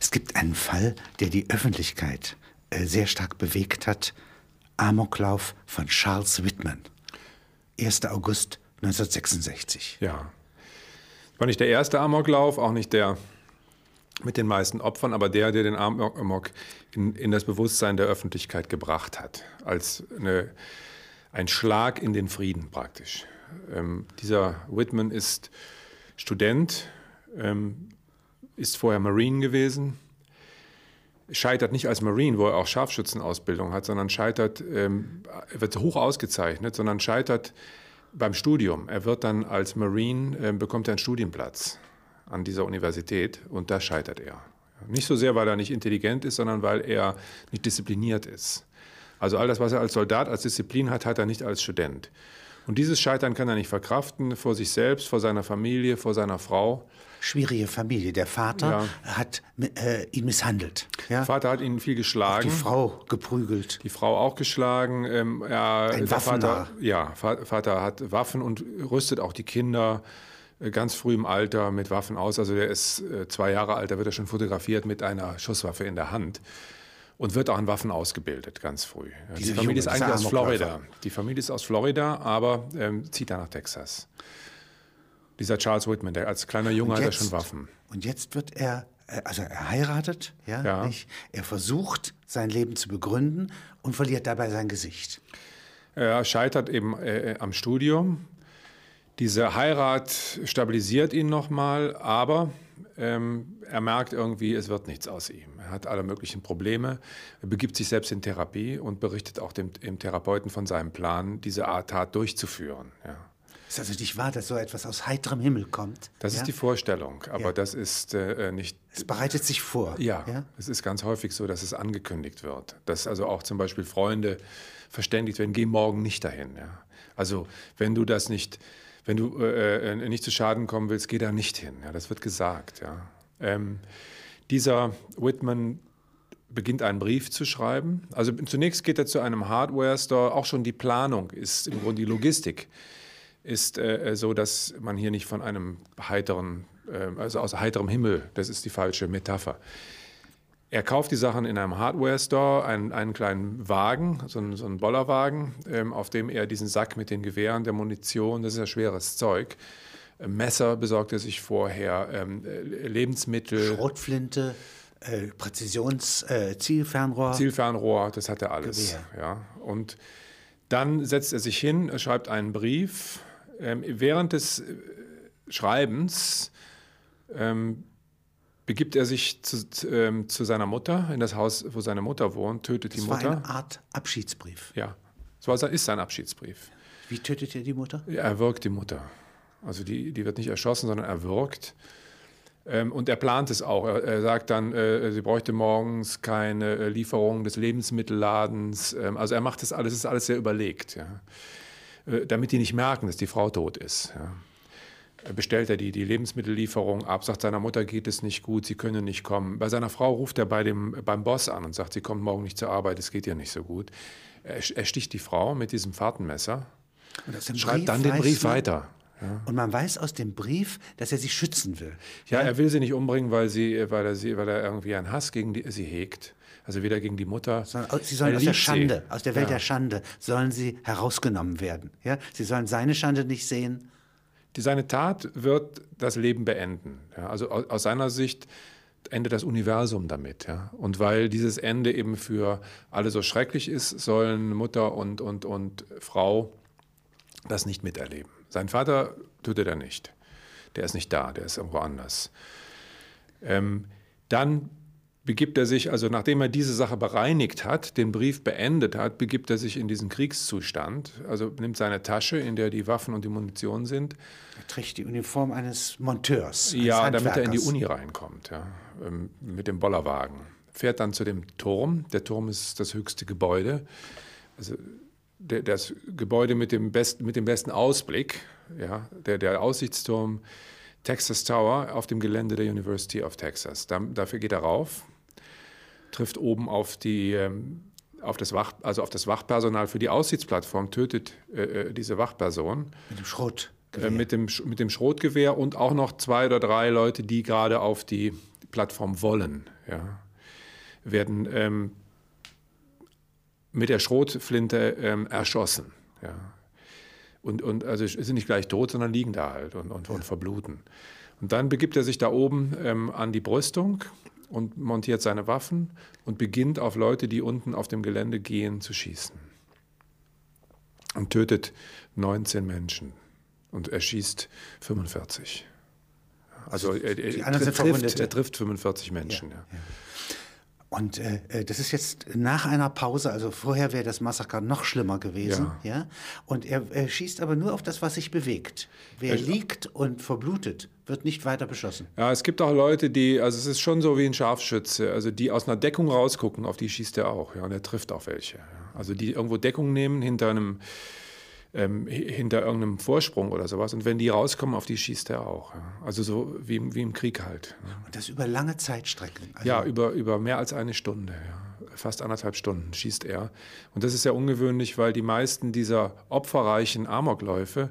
Es gibt einen Fall, der die Öffentlichkeit äh, sehr stark bewegt hat. Amoklauf von Charles Whitman. 1. August 1966. Ja. War nicht der erste Amoklauf, auch nicht der mit den meisten Opfern, aber der, der den Amok in, in das Bewusstsein der Öffentlichkeit gebracht hat, als eine, ein Schlag in den Frieden praktisch. Ähm, dieser Whitman ist Student, ähm, ist vorher Marine gewesen, scheitert nicht als Marine, wo er auch Scharfschützenausbildung hat, sondern scheitert, ähm, wird hoch ausgezeichnet, sondern scheitert beim Studium. Er wird dann als Marine, äh, bekommt er einen Studienplatz an dieser Universität und da scheitert er. Nicht so sehr, weil er nicht intelligent ist, sondern weil er nicht diszipliniert ist. Also all das, was er als Soldat, als Disziplin hat, hat er nicht als Student. Und dieses Scheitern kann er nicht verkraften vor sich selbst, vor seiner Familie, vor seiner Frau. Schwierige Familie. Der Vater ja. hat äh, ihn misshandelt. Ja? Der Vater hat ihn viel geschlagen. Auch die Frau geprügelt. Die Frau auch geschlagen. Ähm, ja, Ein der Vater, ja, Vater hat Waffen und rüstet auch die Kinder äh, ganz früh im Alter mit Waffen aus. Also der ist äh, zwei Jahre alt, da wird er schon fotografiert mit einer Schusswaffe in der Hand und wird auch an Waffen ausgebildet, ganz früh. Ja, die Familie Junge, ist eigentlich aus Florida. Die Familie ist aus Florida, aber ähm, zieht da nach Texas. Dieser Charles Whitman, der als kleiner Junge hat er schon Waffen. Und jetzt wird er, äh, also er heiratet, ja, ja. Nicht? er versucht, sein Leben zu begründen und verliert dabei sein Gesicht. Er scheitert eben äh, am Studium. Diese Heirat stabilisiert ihn nochmal, aber ähm, er merkt irgendwie, es wird nichts aus ihm. Er hat alle möglichen Probleme, er begibt sich selbst in Therapie und berichtet auch dem, dem Therapeuten von seinem Plan, diese Art Tat durchzuführen. Ja. Ist also nicht wahr, dass so etwas aus heiterem Himmel kommt? Das ja? ist die Vorstellung, aber ja. das ist äh, nicht. Es bereitet sich vor. Ja, ja, es ist ganz häufig so, dass es angekündigt wird. Dass also auch zum Beispiel Freunde verständigt werden, geh morgen nicht dahin. Also wenn du das nicht wenn du äh, äh, nicht zu Schaden kommen willst, geh da nicht hin. Ja, das wird gesagt. Ja. Ähm, dieser Whitman beginnt einen Brief zu schreiben. Also zunächst geht er zu einem Hardware-Store. Auch schon die Planung ist im Grunde die Logistik ist äh, so, dass man hier nicht von einem heiteren, äh, also aus heiterem Himmel, das ist die falsche Metapher, er kauft die Sachen in einem Hardware-Store, einen, einen, kleinen Wagen, so einen, so einen Bollerwagen, ähm, auf dem er diesen Sack mit den Gewehren, der Munition, das ist ja schweres Zeug, äh, Messer besorgt er sich vorher, ähm, äh, Lebensmittel. Schrotflinte, äh, Präzisions-Zielfernrohr. Äh, Zielfernrohr, das hat er alles. Gewehr. Ja. Und dann setzt er sich hin, schreibt einen Brief. Ähm, während des äh, Schreibens ähm, begibt er sich zu, ähm, zu, seiner Mutter in das Haus, wo seine Mutter wohnt, tötet das die Mutter. Das war eine Art Abschiedsbrief. Ja, das ist sein Abschiedsbrief. Wie tötet er die Mutter? Er wirkt die Mutter. Also die, die wird nicht erschossen, sondern er wirkt. Ähm, und er plant es auch. Er, er sagt dann, äh, sie bräuchte morgens keine äh, Lieferung des Lebensmittelladens. Ähm, also er macht das alles, ist alles sehr überlegt, ja. Äh, damit die nicht merken, dass die Frau tot ist. Ja bestellt er die, die Lebensmittellieferung ab, sagt seiner Mutter geht es nicht gut, sie könne nicht kommen. Bei seiner Frau ruft er bei dem, beim Boss an und sagt, sie kommt morgen nicht zur Arbeit, es geht ihr nicht so gut. Er, er sticht die Frau mit diesem Fahrtenmesser und schreibt dann den Brief man, weiter. Ja. Und man weiß aus dem Brief, dass er sie schützen will. Ja, ja, er will sie nicht umbringen, weil, sie, weil, er, sie, weil er irgendwie einen Hass gegen die, sie hegt. Also weder gegen die Mutter. Sondern sie sollen aus der Schande, sie. aus der Welt ja. der Schande, sollen sie herausgenommen werden. Ja? Sie sollen seine Schande nicht sehen, die, seine Tat wird das Leben beenden. Ja, also aus, aus, seiner Sicht endet das Universum damit. Ja. Und weil dieses Ende eben für alle so schrecklich ist, sollen Mutter und, und, und Frau das nicht miterleben. Sein Vater tötet er nicht. Der ist nicht da, der ist irgendwo anders. Ähm, dann begibt er sich, also nachdem er diese Sache bereinigt hat, den Brief beendet hat, begibt er sich in diesen Kriegszustand, also nimmt seine Tasche, in der die Waffen und die Munition sind. Er trägt die Uniform eines Monteurs. Eines ja, damit er in die Uni reinkommt, ja, ähm, mit dem Bollerwagen. Fährt dann zu dem Turm. Der Turm ist das höchste Gebäude. Also das Gebäude mit dem, besten, mit dem besten Ausblick, ja, der, der Aussichtsturm Texas Tower auf dem Gelände der University of Texas. Da, dafür geht er rauf, trifft oben auf die ähm, auf das Wach, also auf das Wachpersonal für die Aussichtsplattform, tötet äh, äh diese Wachperson. Mit dem Schrot. Äh, mit, dem, mit dem Schrotgewehr und auch noch zwei oder drei Leute, die gerade auf die Plattform wollen, ja, werden ähm, mit der Schrotflinte ähm, erschossen. Ja. Und, und also sind nicht gleich tot, sondern liegen da halt und, und, und verbluten. Und dann begibt er sich da oben ähm, an die Brüstung und montiert seine Waffen und beginnt auf Leute, die unten auf dem Gelände gehen, zu schießen. Und tötet 19 Menschen und erschießt 45. Also er, er, er, trifft, er trifft, 45 Menschen. Ja, ja. Und äh, äh, das ist jetzt nach einer Pause, also vorher wäre das Massaker noch schlimmer gewesen, ja. ja? Und er, er, schießt aber nur auf das, was sich bewegt. Wer ja, liegt und verblutet, wird nicht weiter beschossen. Ja, es gibt auch Leute, die, also es ist schon so wie ein Scharfschütze, also die aus einer Deckung rausgucken, auf die schießt er auch, ja, und er trifft auch welche. Ja. Also die irgendwo Deckung nehmen hinter einem ähm, hinter irgendeinem Vorsprung oder sowas. Und wenn die rauskommen, auf die schießt er auch. Ja. Also so wie, wie im Krieg halt. Ja. Und das über lange Zeitstrecken? Also ja, über, über mehr als eine Stunde. Ja. Fast anderthalb Stunden schießt er. Und das ist ja ungewöhnlich, weil die meisten dieser opferreichen Amokläufe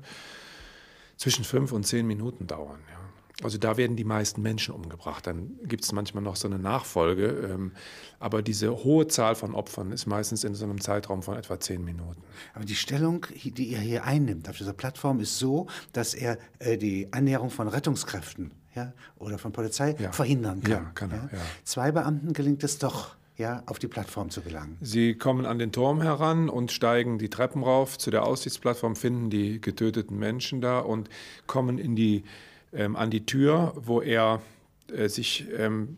zwischen fünf und zehn Minuten dauern. Ja. Also da werden die meisten Menschen umgebracht. Dann gibt es manchmal noch so eine Nachfolge. Ähm, aber diese hohe Zahl von Opfern ist meistens in so einem Zeitraum von etwa zehn Minuten. Aber die Stellung, die er hier einnimmt auf dieser Plattform, ist so, dass er äh, die Annäherung von Rettungskräften ja, oder von Polizei ja. verhindern kann. Ja, kann er. Zwei Beamten gelingt es doch, ja, auf die Plattform zu gelangen. Sie kommen an den Turm heran und steigen die Treppen rauf zu der Aussichtsplattform, finden die getöteten Menschen da und kommen in die ähm, an die Tür, wo er äh, sich ähm,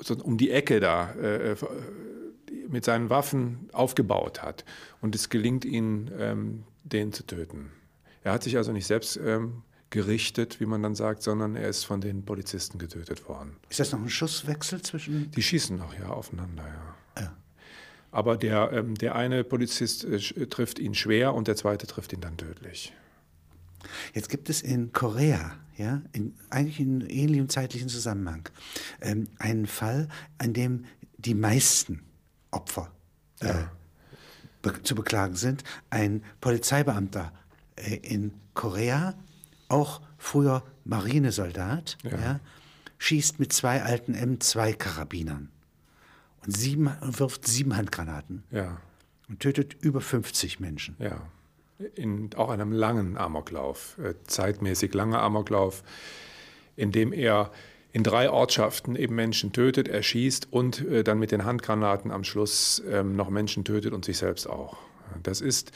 so um die Ecke da äh, äh, mit seinen Waffen aufgebaut hat. Und es gelingt ihm, ähm, den zu töten. Er hat sich also nicht selbst ähm, gerichtet, wie man dann sagt, sondern er ist von den Polizisten getötet worden. Ist das noch ein Schusswechsel zwischen? Die schießen noch ja aufeinander, ja. ja. Aber der, ähm, der eine Polizist äh, trifft ihn schwer und der zweite trifft ihn dann tödlich. Jetzt gibt es in Korea, ja, in, eigentlich in ähnlichem zeitlichen Zusammenhang, ähm, einen Fall, an dem die meisten Opfer äh, ja. be zu beklagen sind. Ein Polizeibeamter äh, in Korea, auch früher Marinesoldat, ja. ja schießt mit zwei alten M2-Karabinern und, sieben, und wirft sieben Handgranaten ja. und tötet über 50 Menschen. Ja in auch einem langen Amoklauf, äh, zeitmäßig langer Amoklauf, in dem er in drei Ortschaften eben Menschen tötet, erschießt und äh, dann mit den Handgranaten am Schluss ähm, noch Menschen tötet und sich selbst auch. Das ist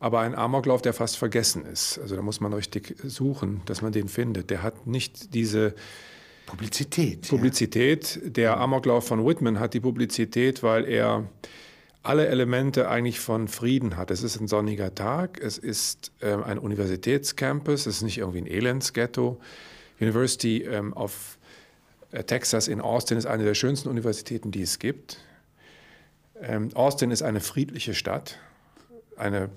aber ein Amoklauf, der fast vergessen ist. Also da muss man richtig suchen, dass man den findet. Der hat nicht diese Publizität. Publizität. Ja. Der Amoklauf von Whitman hat die Publizität, weil er alle Elemente eigentlich von Frieden hat. Es ist ein sonniger Tag, es ist ähm, ein Universitätscampus, es ist nicht irgendwie ein Elendsghetto. University ähm, of äh, Texas in Austin ist eine der schönsten Universitäten, die es gibt. Ähm, Austin ist eine friedliche Stadt, eine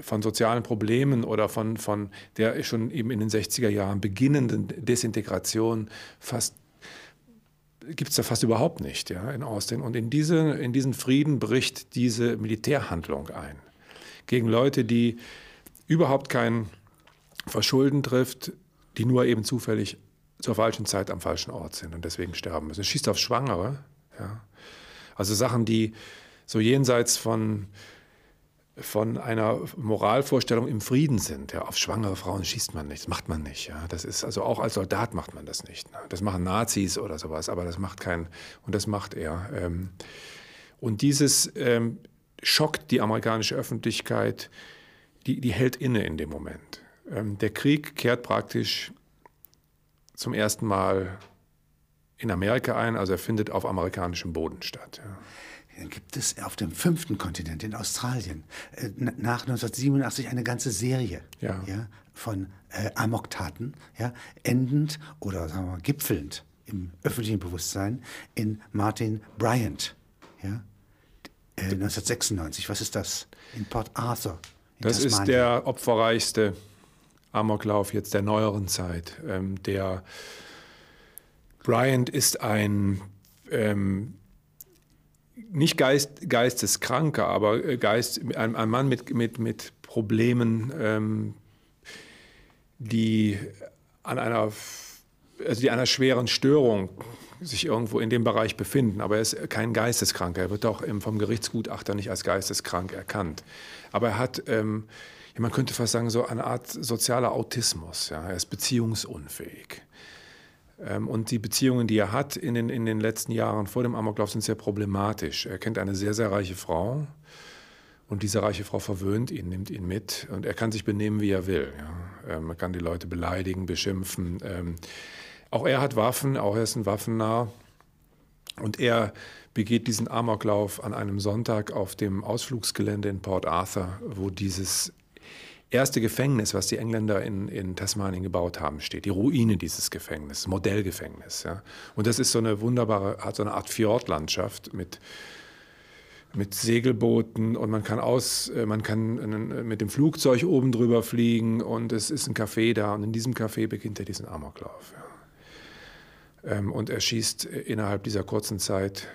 von sozialen Problemen oder von, von der schon eben in den 60er Jahren beginnenden Desintegration fast gibt es da fast überhaupt nicht ja, in Austin. Und in, diese, in diesen Frieden bricht diese Militärhandlung ein. Gegen Leute, die überhaupt kein Verschulden trifft, die nur eben zufällig zur falschen Zeit am falschen Ort sind und deswegen sterben müssen. Es schießt auf Schwangere. Ja. Also Sachen, die so jenseits von von einer Moralvorstellung im Frieden sind. Ja, auf schwangere Frauen schießt man nicht, das macht man nicht. Ja. Das ist, also auch als Soldat macht man das nicht. Ne. Das machen Nazis oder sowas, aber das macht kein, und das macht er. Ähm. Und dieses ähm, schockt die amerikanische Öffentlichkeit, die, die hält inne in dem Moment. Ähm, der Krieg kehrt praktisch zum ersten Mal in Amerika ein, also er findet auf amerikanischem Boden statt. Ja. Dann gibt es auf dem fünften Kontinent, in Australien, äh, nach 1987 eine ganze Serie ja. Ja, von äh, Amoktaten, ja, endend oder sagen wir mal, gipfelnd im öffentlichen Bewusstsein in Martin Bryant. Ja, äh, 1996, was ist das? In Port Arthur. In das Tasmanien. ist der opferreichste Amoklauf jetzt der neueren Zeit. Ähm, der Bryant ist ein ähm, nicht Geist, Geisteskranker, aber äh, Geist, ein, ein Mann mit, mit, mit Problemen, ähm, die an einer, also die einer schweren Störung sich irgendwo in dem Bereich befinden, aber er ist kein Geisteskranker. Er wird auch vom Gerichtsgutachter nicht als geisteskrank erkannt. Aber er hat, ähm, man könnte fast sagen, so eine Art sozialer Autismus. Ja? Er ist beziehungsunfähig. Ähm, und die Beziehungen, die er hat in den, in den letzten Jahren vor dem Amoklauf, sind sehr problematisch. Er kennt eine sehr, sehr reiche Frau. Und diese reiche Frau verwöhnt ihn, nimmt ihn mit und er kann sich benehmen, wie er will. Ja. Ähm, man kann die Leute beleidigen, beschimpfen. Ähm, auch er hat Waffen, auch er ist ein Waffennah. Und er begeht diesen Amoklauf an einem Sonntag auf dem Ausflugsgelände in Port Arthur, wo dieses erste Gefängnis, was die Engländer in, in Tasmanien gebaut haben, steht. Die Ruine dieses Gefängnisses, Modellgefängnis. Ja. Und das ist so eine wunderbare, hat so eine Art Fjordlandschaft mit mit Segelbooten und man kann aus, äh, man kann mit dem Flugzeug oben drüber fliegen und es ist ein Café da und in diesem Café beginnt er diesen Amoklauf. Ja. Ähm, und er schießt innerhalb dieser kurzen Zeit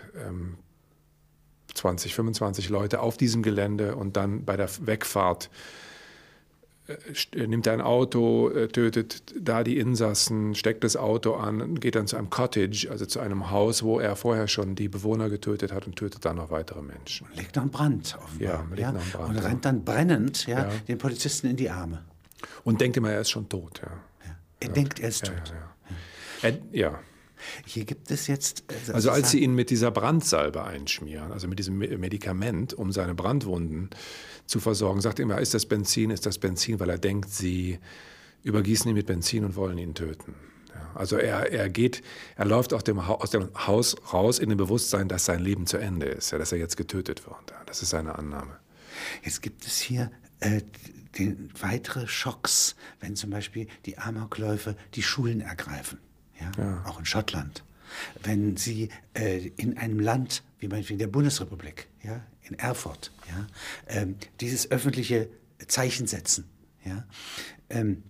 20, ähm, 25 Leute auf diesem Gelände und dann bei der Wegfahrt äh, nimmt ein Auto, äh, tötet da die Insassen, steckt das Auto an, geht dann zu einem Cottage, also zu einem Haus, wo er vorher schon die Bewohner getötet hat und tötet dann noch weitere Menschen. Legt noch einen Brand auf ja, legt ja? Brand, und rennt dann brennend ja, ja, den Polizisten in die Arme. Und denkt immer, er ist schon tot. Ja. Er denkt, er ist tot. Er, ja. Hier gibt es jetzt. Also, also als sie ihn mit dieser Brandsalbe einschmieren, also mit diesem Medikament, um seine Brandwunden zu versorgen, sagt er immer, ist das Benzin, ist das Benzin, weil er denkt, sie übergießen ihn mit Benzin und wollen ihn töten. Ja, also er, er geht, er läuft aus dem, aus dem Haus raus in dem Bewusstsein, dass sein Leben zu Ende ist, ja, dass er jetzt getötet wird. Ja, das ist seine Annahme. Jetzt gibt es hier äh, den, weitere Schocks, wenn zum Beispiel die Amokläufe die Schulen ergreifen ja, ja. auch in Schottland, wenn sie äh, in einem Land wie meinetwegen der Bundesrepublik, ja, in Erfurt, ja, ähm, dieses öffentliche Zeichen setzen. Ja, ähm,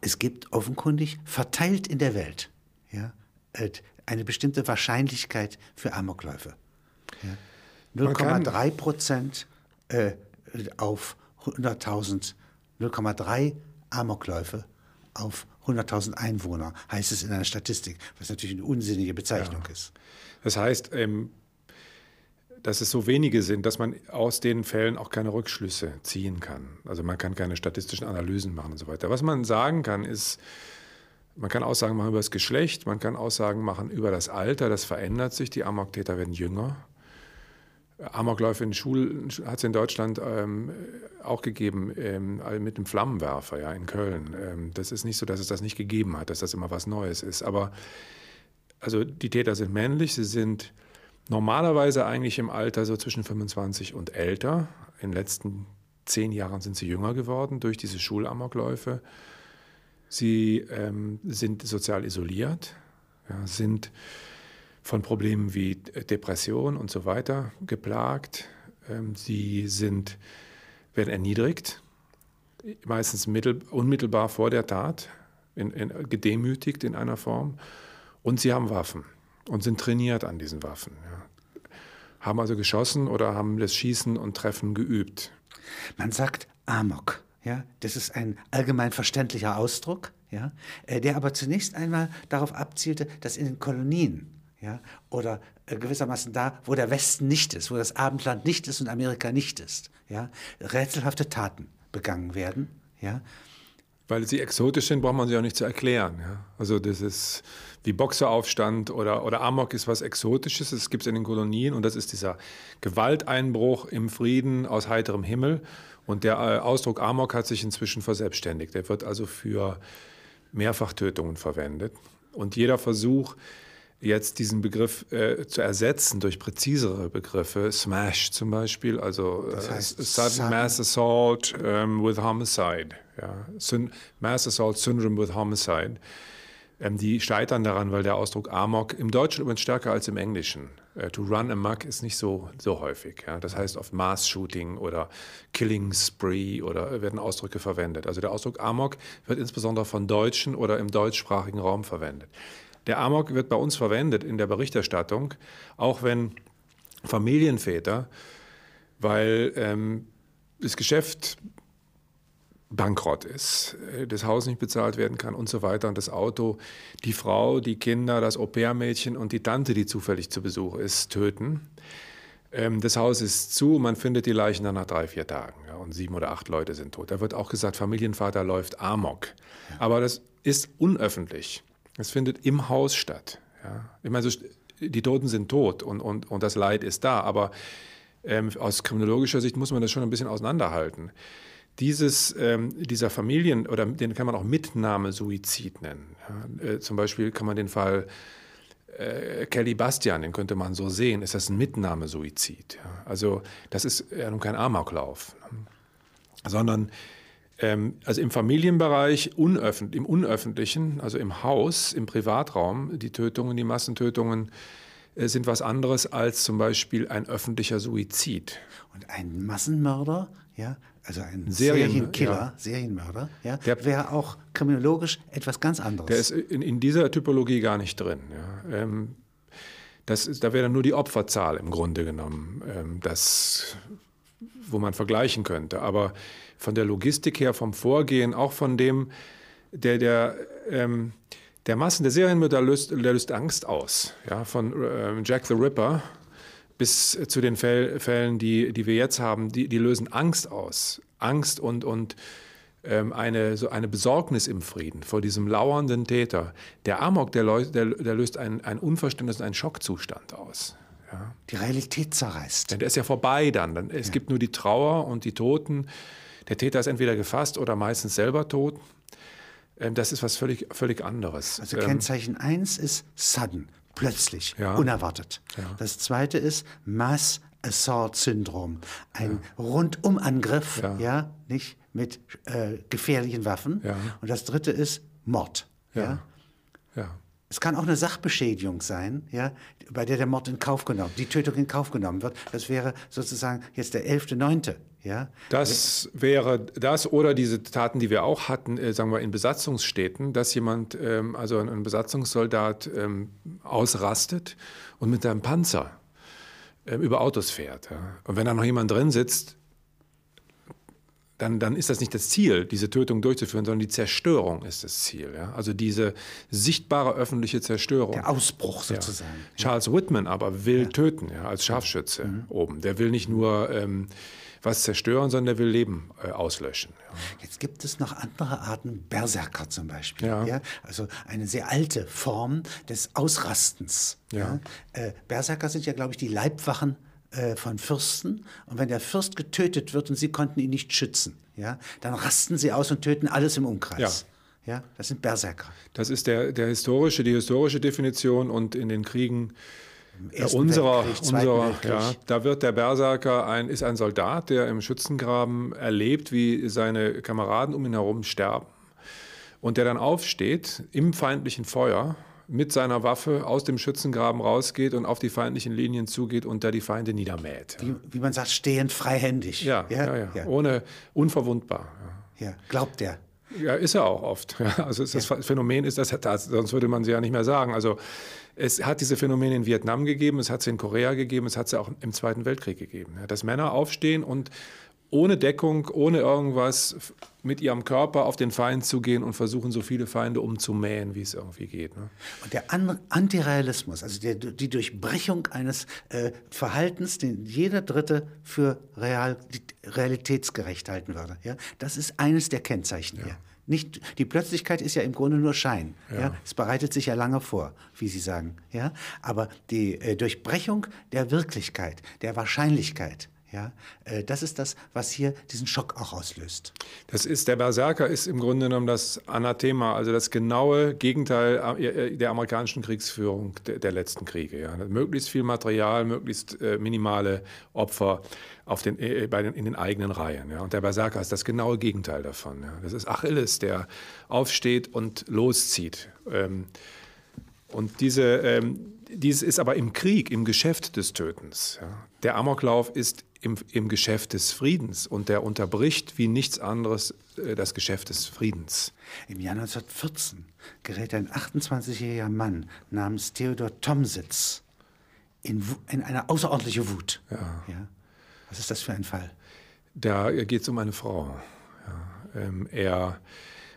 es gibt offenkundig verteilt in der Welt ja, äh, eine bestimmte Wahrscheinlichkeit für Amokläufe. Ja. 0,3 Prozent äh, auf 100.000, 0,3 Amokläufe auf 100.000 Einwohner, heißt es in einer Statistik, was natürlich eine unsinnige Bezeichnung ja. ist. Das heißt, ähm, dass es so wenige sind, dass man aus den Fällen auch keine Rückschlüsse ziehen kann. Also man kann keine statistischen Analysen machen und so weiter. Was man sagen kann, ist, man kann Aussagen machen über das Geschlecht, man kann Aussagen machen über das Alter, das verändert sich, die Amoktäter werden jünger. Amokläufe in Schulen hat es in Deutschland ähm, auch gegeben, ähm, mit einem Flammenwerfer ja, in Köln. Ähm, das ist nicht so, dass es das nicht gegeben hat, dass das immer was Neues ist. Aber also die Täter sind männlich, sie sind normalerweise eigentlich im Alter so zwischen 25 und älter. In den letzten zehn Jahren sind sie jünger geworden durch diese Schulamokläufe. Sie ähm, sind sozial isoliert, ja, sind von Problemen wie Depression und so weiter geplagt. Ähm, sie sind, werden erniedrigt, meistens mittel, unmittelbar vor der Tat, in, in, gedemütigt in einer Form. Und sie haben Waffen und sind trainiert an diesen Waffen. Ja. Haben also geschossen oder haben das Schießen und Treffen geübt. Man sagt Amok. Ja, das ist ein allgemein verständlicher Ausdruck, ja, äh, der aber zunächst einmal darauf abzielte, dass in den Kolonien ja, oder äh, gewissermaßen da, wo der Westen nicht ist, wo das Abendland nicht ist und Amerika nicht ist, ja, rätselhafte Taten begangen werden, ja. Weil sie exotisch sind, braucht man sie auch nicht zu erklären. Ja? Also das ist wie Boxeraufstand oder, oder Amok ist was Exotisches, das gibt es in den Kolonien und das ist dieser Gewalteinbruch im Frieden aus heiterem Himmel. Und der äh, Ausdruck Amok hat sich inzwischen verselbstständigt. Der wird also für Mehrfachtötungen verwendet. Und jeder Versuch, jetzt diesen Begriff äh, zu ersetzen durch präzisere Begriffe, Smash zum Beispiel, also das heißt, äh, Sudden Mass Assault ähm, with Homicide, ja, Mass Assault Syndrome with Homicide, ähm, die scheitern daran, weil der Ausdruck Amok im Deutschen übrigens stärker als im Englischen. Äh, to run amok ist nicht so, so häufig. Ja. Das heißt oft Mass Shooting oder Killing Spree oder werden Ausdrücke verwendet. Also der Ausdruck Amok wird insbesondere von Deutschen oder im deutschsprachigen Raum verwendet. Der Amok wird bei uns verwendet in der Berichterstattung, auch wenn Familienväter, weil ähm, das Geschäft bankrott ist, äh, das Haus nicht bezahlt werden kann und so weiter und das Auto, die Frau, die Kinder, das Au-pair-Mädchen und die Tante, die zufällig zu Besuch ist, töten. Ähm, das Haus ist zu, man findet die Leichen dann nach drei, vier Tagen ja, und sieben oder acht Leute sind tot. Da wird auch gesagt, Familienvater läuft amok. Aber das ist unöffentlich. Es findet im Haus statt. Ja. Ich meine, die Toten sind tot und, und, und das Leid ist da, aber ähm, aus kriminologischer Sicht muss man das schon ein bisschen auseinanderhalten. Dieses, ähm, dieser Familien, oder den kann man auch Mitnahmesuizid nennen. Ja. Äh, zum Beispiel kann man den Fall äh, Kelly Bastian, den könnte man so sehen, ist das ein Mitnahmesuizid. Ja. Also das ist ja nun kein Amoklauf, ne? sondern also im Familienbereich, unöffentlich, im Unöffentlichen, also im Haus, im Privatraum, die Tötungen, die Massentötungen äh, sind was anderes als zum Beispiel ein öffentlicher Suizid. Und ein Massenmörder, ja, also ein Serien, Serienkiller, ja. Serienmörder, ja, der wäre auch kriminologisch etwas ganz anderes. Der ist in, in dieser Typologie gar nicht drin. Ja. Ähm, das ist, da wäre dann nur die Opferzahl im Grunde genommen, ähm, das, wo man vergleichen könnte. Aber von der Logistik her, vom Vorgehen, auch von dem, der, der, ähm, der Massen, der Serienmörder löst, der löst Angst aus. Ja, von ähm, Jack the Ripper bis zu den Fällen, die, die wir jetzt haben, die, die lösen Angst aus. Angst und, und ähm, eine, so eine Besorgnis im Frieden vor diesem lauernden Täter. Der Amok, der, der, der löst ein, ein Unverständnis und einen Schockzustand aus. Ja. Die Realität zerreißt. Denn der ist ja vorbei dann. dann es ja. gibt nur die Trauer und die Toten. Der Täter ist entweder gefasst oder meistens selber tot. Ähm, das ist was völlig, völlig anderes. Also Kennzeichen 1 ist sudden, plötzlich, ja. unerwartet. Ja. Das zweite ist Mass Assault Syndrom, ein ja. Rundumangriff, ja. nicht mit äh, gefährlichen Waffen. Und das dritte ist Mord. Ja. ja. Es kann auch eine Sachbeschädigung sein, ja, bei der der Mord in Kauf genommen, die Tötung in Kauf genommen wird. Das wäre sozusagen jetzt der 11.9. Ja? Das wäre das oder diese Taten, die wir auch hatten, äh, sagen wir in Besatzungsstädten, dass jemand, ähm, also ein Besatzungssoldat, ähm, ausrastet und mit einem Panzer ähm, über Autos fährt. Ja? Und wenn da noch jemand drin sitzt, dann, dann ist das nicht das Ziel, diese Tötung durchzuführen, sondern die Zerstörung ist das Ziel. Ja? Also diese sichtbare öffentliche Zerstörung. Der Ausbruch sozusagen. Ja. Charles Whitman aber will ja. töten ja, als Scharfschütze mhm. oben. Der will nicht nur ähm, was zerstören, sondern der will Leben äh, auslöschen. Ja. Jetzt gibt es noch andere Arten, Berserker zum Beispiel. Ja. Also eine sehr alte Form des Ausrastens. Äh, Berserker sind ja, glaube ich, die Leibwachen äh, von Fürsten. Und wenn der Fürst getötet wird und sie konnten ihn nicht schützen, ja, dann rasten sie aus und töten alles im Umkreis. Ja. Ja, das sind Berserker. Das ist der, der historische, die historische Definition und in den Kriegen ja, unserer, unserer ja, da wird der Berserker ein, ist ein Soldat, der im Schützengraben erlebt, wie seine Kameraden um ihn herum sterben und der dann aufsteht im feindlichen Feuer mit seiner Waffe aus dem Schützengraben rausgeht und auf die feindlichen Linien zugeht und da die Feinde niedermäht. Wie, wie man sagt, stehend freihändig. Ja, ja, ja, ja. ohne unverwundbar. Ja, glaubt der. Ja, ist er auch oft. Also das Phänomen ist das, sonst würde man sie ja nicht mehr sagen. Also es hat diese Phänomene in Vietnam gegeben, es hat sie in Korea gegeben, es hat sie auch im Zweiten Weltkrieg gegeben. Dass Männer aufstehen und ohne Deckung, ohne irgendwas mit ihrem Körper auf den Feind zugehen und versuchen, so viele Feinde umzumähen, wie es irgendwie geht. Ne? Und der An Antirealismus, also der, die Durchbrechung eines äh, Verhaltens, den jeder Dritte für real, realitätsgerecht halten würde, ja, das ist eines der Kennzeichen ja. hier. Nicht, die Plötzlichkeit ist ja im Grunde nur Schein. Ja. ja. Es bereitet sich ja lange vor, wie Sie sagen. Ja? Aber die äh, Durchbrechung der Wirklichkeit, der Wahrscheinlichkeit, ja, äh, das ist das, was hier diesen Schock auch auslöst. Das ist, der Berserker ist im Grunde genommen das Anathema, also das genaue Gegenteil äh, äh, der amerikanischen Kriegsführung der, letzten Kriege. Ja. Möglichst viel Material, möglichst minimale Opfer auf den, bei den, in den eigenen Reihen. Ja. Und der Berserker ist das genaue Gegenteil davon. Ja. Das ist Achilles, der aufsteht und loszieht. Ähm, und diese, ähm, dies ist aber im Krieg, im Geschäft des Tötens. Der Amoklauf ist im, im Geschäft des Friedens und der unterbricht wie nichts anderes äh, das Geschäft des Friedens. Im Jahr 1914 gerät ein 28-jähriger Mann namens Theodor Tomsitz in, in eine außerordentliche Wut. Ja. ja. Was ist das für ein Fall? Da geht es um eine Frau. Ähm, er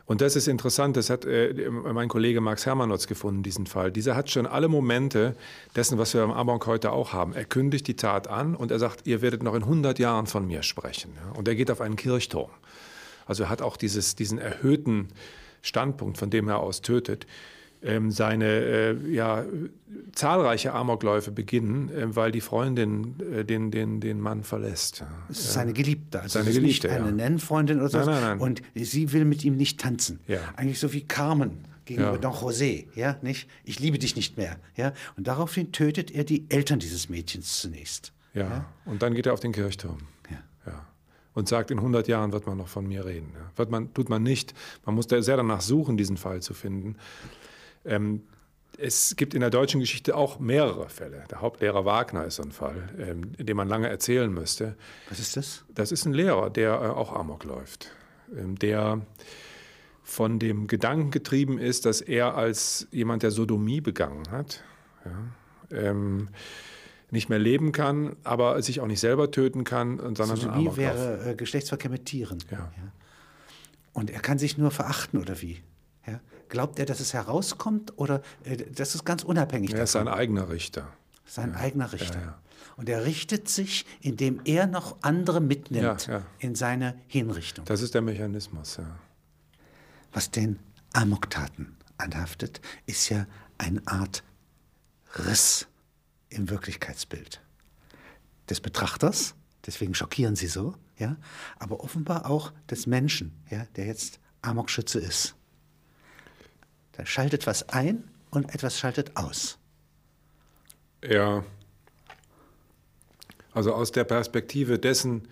und das ist interessant, das hat äh, mein Kollege Max Hermannotz gefunden, diesen Fall. Dieser hat schon alle Momente dessen, was wir am Amok heute auch haben. Er kündigt die Tat an und er sagt, ihr werdet noch in 100 Jahren von mir sprechen. Und er geht auf einen Kirchturm. Also er hat auch dieses, diesen erhöhten Standpunkt, von dem er aus tötet ähm, seine äh, ja, zahlreiche Amokläufe beginnen, äh, weil die Freundin äh, den, den, den Mann verlässt. Es ist seine Geliebte, also seine Geliebte, nicht eine ja. Nennfreundin oder so. Nein, nein, nein. Und sie will mit ihm nicht tanzen. Ja. Eigentlich so wie Carmen gegenüber Ja. Don José, ja, nicht? Ich liebe dich nicht mehr, ja? Und daraufhin tötet er die Eltern dieses Mädchens zunächst. Ja. Und dann geht er auf den Kirchturm. Ja. Ja. Und sagt, in 100 Jahren wird man noch von mir reden. Ja. Wird man, tut man nicht. Man muss da sehr danach suchen, diesen Fall zu finden. Ähm, es gibt in der deutschen Geschichte auch mehrere Fälle. Der Hauptlehrer Wagner ist so ein Fall, ähm, den man lange erzählen müsste. Was ist das? Das ist ein Lehrer, der äh, auch Amok läuft. Ähm, der von dem Gedanken getrieben ist, dass er als jemand, der Sodomie begangen hat, ja, ähm, nicht mehr leben kann, aber sich auch nicht selber töten kann, sondern Sodomie wäre äh, Geschlechtsverkehr mit Tieren. Ja. Und er kann sich nur verachten, oder wie? Ja? Glaubt er, dass es herauskommt oder äh, das ist ganz unabhängig Er ist sein eigener Richter. Sein eigener Richter. Ja, ja. Und er richtet sich, indem er noch andere mitnimmt Ja, ja. in seine Hinrichtung. Das ist der Mechanismus. Ja. Was den Amoktaten anhaftet, ist ja eine Art Riss im Wirklichkeitsbild des Betrachters, deswegen schockieren sie so, ja, aber offenbar auch des Menschen, ja, der jetzt Amokschütze ist. Da schaltet was ein und etwas schaltet aus. Ja. Also aus der Perspektive dessen,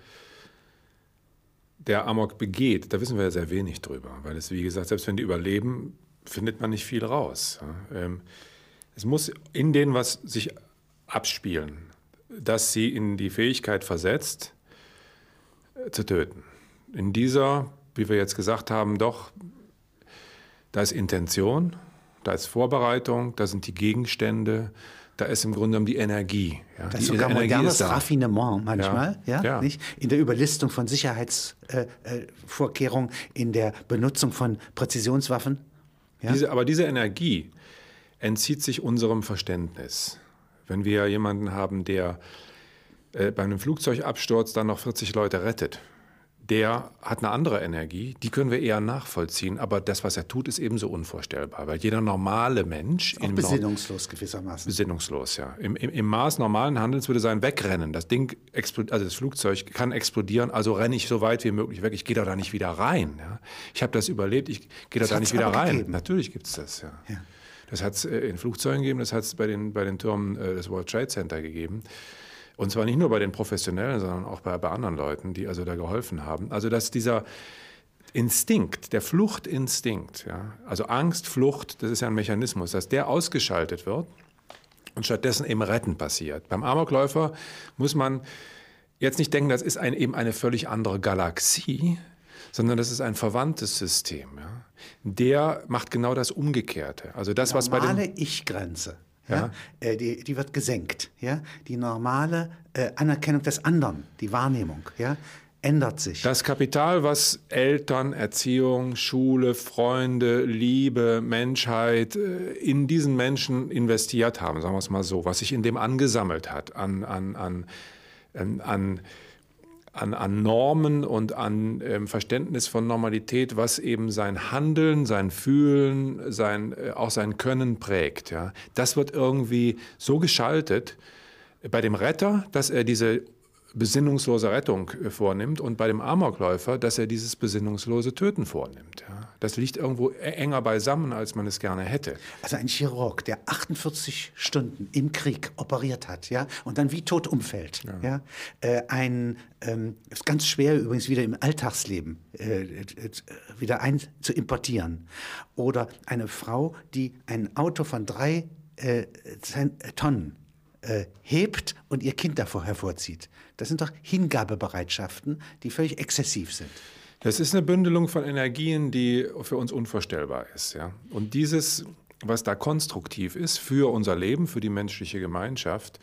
der Amok begeht, da wissen wir ja sehr wenig drüber, weil es, wie gesagt, selbst wenn die überleben, findet man nicht viel raus. Ähm, Es muss in denen was sich abspielen, das sie in die Fähigkeit versetzt, äh, zu töten. In dieser, wie wir jetzt gesagt haben, doch, da ist Intention, da ist Vorbereitung, da sind die Gegenstände, da ist im Grunde genommen die Energie. Ja. Das die ist sogar Energie modernes. Raffinement manchmal, ja, Ja. Nicht? in der Überlistung von Sicherheitsvorkehrungen, äh, Vorkehrungen, in der Benutzung von Präzisionswaffen. Ja? Diese, aber diese Energie entzieht sich unserem Verständnis. Wenn wir jemanden haben, der äh, bei einem Flugzeugabsturz dann noch 40 Leute rettet, der hat eine andere Energie, die können wir eher nachvollziehen, aber das, was er tut, ist ebenso unvorstellbar, weil jeder normale Mensch Auch im besinnungslos gewissermaßen. Besinnungslos, ja. Im, im, Im Maß normalen Handelns würde sein Wegrennen. Das Ding, also das Flugzeug kann explodieren, also renne ich so weit wie möglich weg. Ich gehe da, da nicht wieder rein. Ja. Ich habe das überlebt, ich gehe da, da nicht wieder rein. gegeben. Natürlich gibt es das, ja. Ja. Das hat es äh, in Flugzeugen gegeben, das hat es bei den, bei den Türmen äh, des World Trade Center gegeben. Und zwar nicht nur bei den Professionellen, sondern auch bei, bei anderen Leuten, die also da geholfen haben. Also dass dieser Instinkt, der Fluchtinstinkt, ja, also Angst, Flucht, das ist ja ein Mechanismus, dass der ausgeschaltet wird und stattdessen eben Retten passiert. Beim Amokläufer muss man jetzt nicht denken, das ist ein, eben eine völlig andere Galaxie, sondern das ist ein verwandtes System. Ja. Der macht genau das Umgekehrte. Also das, was bei den normale Ich-Grenze, ja. Ja. äh, die, die wird gesenkt. Ja? Die normale äh, Anerkennung des anderen, die Wahrnehmung, ja, ändert sich. Das Kapital, was Eltern, Erziehung, Schule, Freunde, Liebe, Menschheit äh, in diesen Menschen investiert haben, sagen wir es mal so, was sich in dem angesammelt hat, an, an, an, an, an, an Normen und an ähm, Verständnis von Normalität, was eben sein Handeln, sein Fühlen, sein, äh, auch sein Können prägt. Ja. Das wird irgendwie so geschaltet bei dem Retter, dass er diese besinnungslose Rettung äh, vornimmt und bei dem Amokläufer, dass er dieses besinnungslose Töten vornimmt. Ja. Das liegt irgendwo enger beisammen, als man es gerne hätte. Also ein Chirurg, der 48 Stunden im Krieg operiert hat, ja, und dann wie tot umfällt, ja, äh, ein ähm, ist ganz schwer übrigens wieder im Alltagsleben äh, äh, wieder ein zu importieren. Oder eine Frau, die ein Auto von drei äh, Tonnen äh, hebt und ihr Kind davor hervorzieht. Das sind doch Hingabebereitschaften, die völlig exzessiv sind. Das ist eine Bündelung von Energien, die für uns unvorstellbar ist. Ja. Und dieses, was da konstruktiv ist für unser Leben, für die menschliche Gemeinschaft,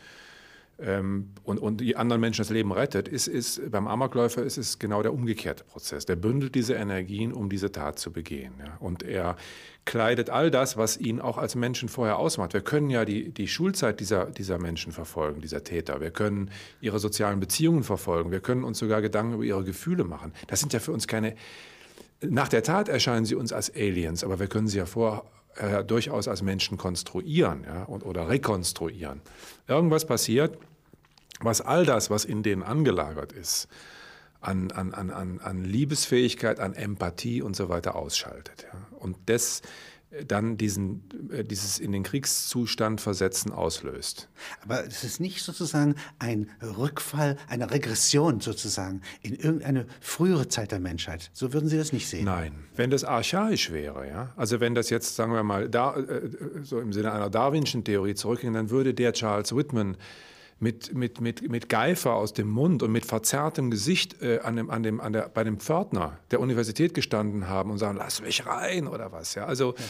ähm, und, und die anderen Menschen das Leben rettet, ist, ist beim Amokläufer ist es genau der umgekehrte Prozess. Der bündelt diese Energien, um diese Tat zu begehen. Ja. Und er kleidet all das, was ihn auch als Menschen vorher ausmacht. Wir können ja die, die Schulzeit dieser, dieser Menschen verfolgen, dieser Täter. Wir können ihre sozialen Beziehungen verfolgen. Wir können uns sogar Gedanken über ihre Gefühle machen. Das sind ja für uns keine. Nach der Tat erscheinen sie uns als Aliens, aber wir können sie ja vorher äh, durchaus als Menschen konstruieren ja, und, oder rekonstruieren. Irgendwas passiert, was all das, was in denen angelagert ist, an, an, an, an Liebesfähigkeit, an Empathie und so weiter ausschaltet. Ja. Und das dann diesen, äh, dieses in den Kriegszustand versetzen auslöst. Aber es ist nicht sozusagen ein Rückfall, eine Regression sozusagen in irgendeine frühere Zeit der Menschheit. So würden Sie das nicht sehen. Nein. Wenn das archaisch wäre, ja, also wenn das jetzt, sagen wir mal, da, äh, so im Sinne einer Darwinschen Theorie zurückging, dann würde der Charles Whitman mit, mit, mit, mit Geifer aus dem Mund und mit verzerrtem Gesicht äh, an dem, an dem, an der, bei dem Pförtner der Universität gestanden haben und sagen, lass mich rein oder was. Ja? Also ja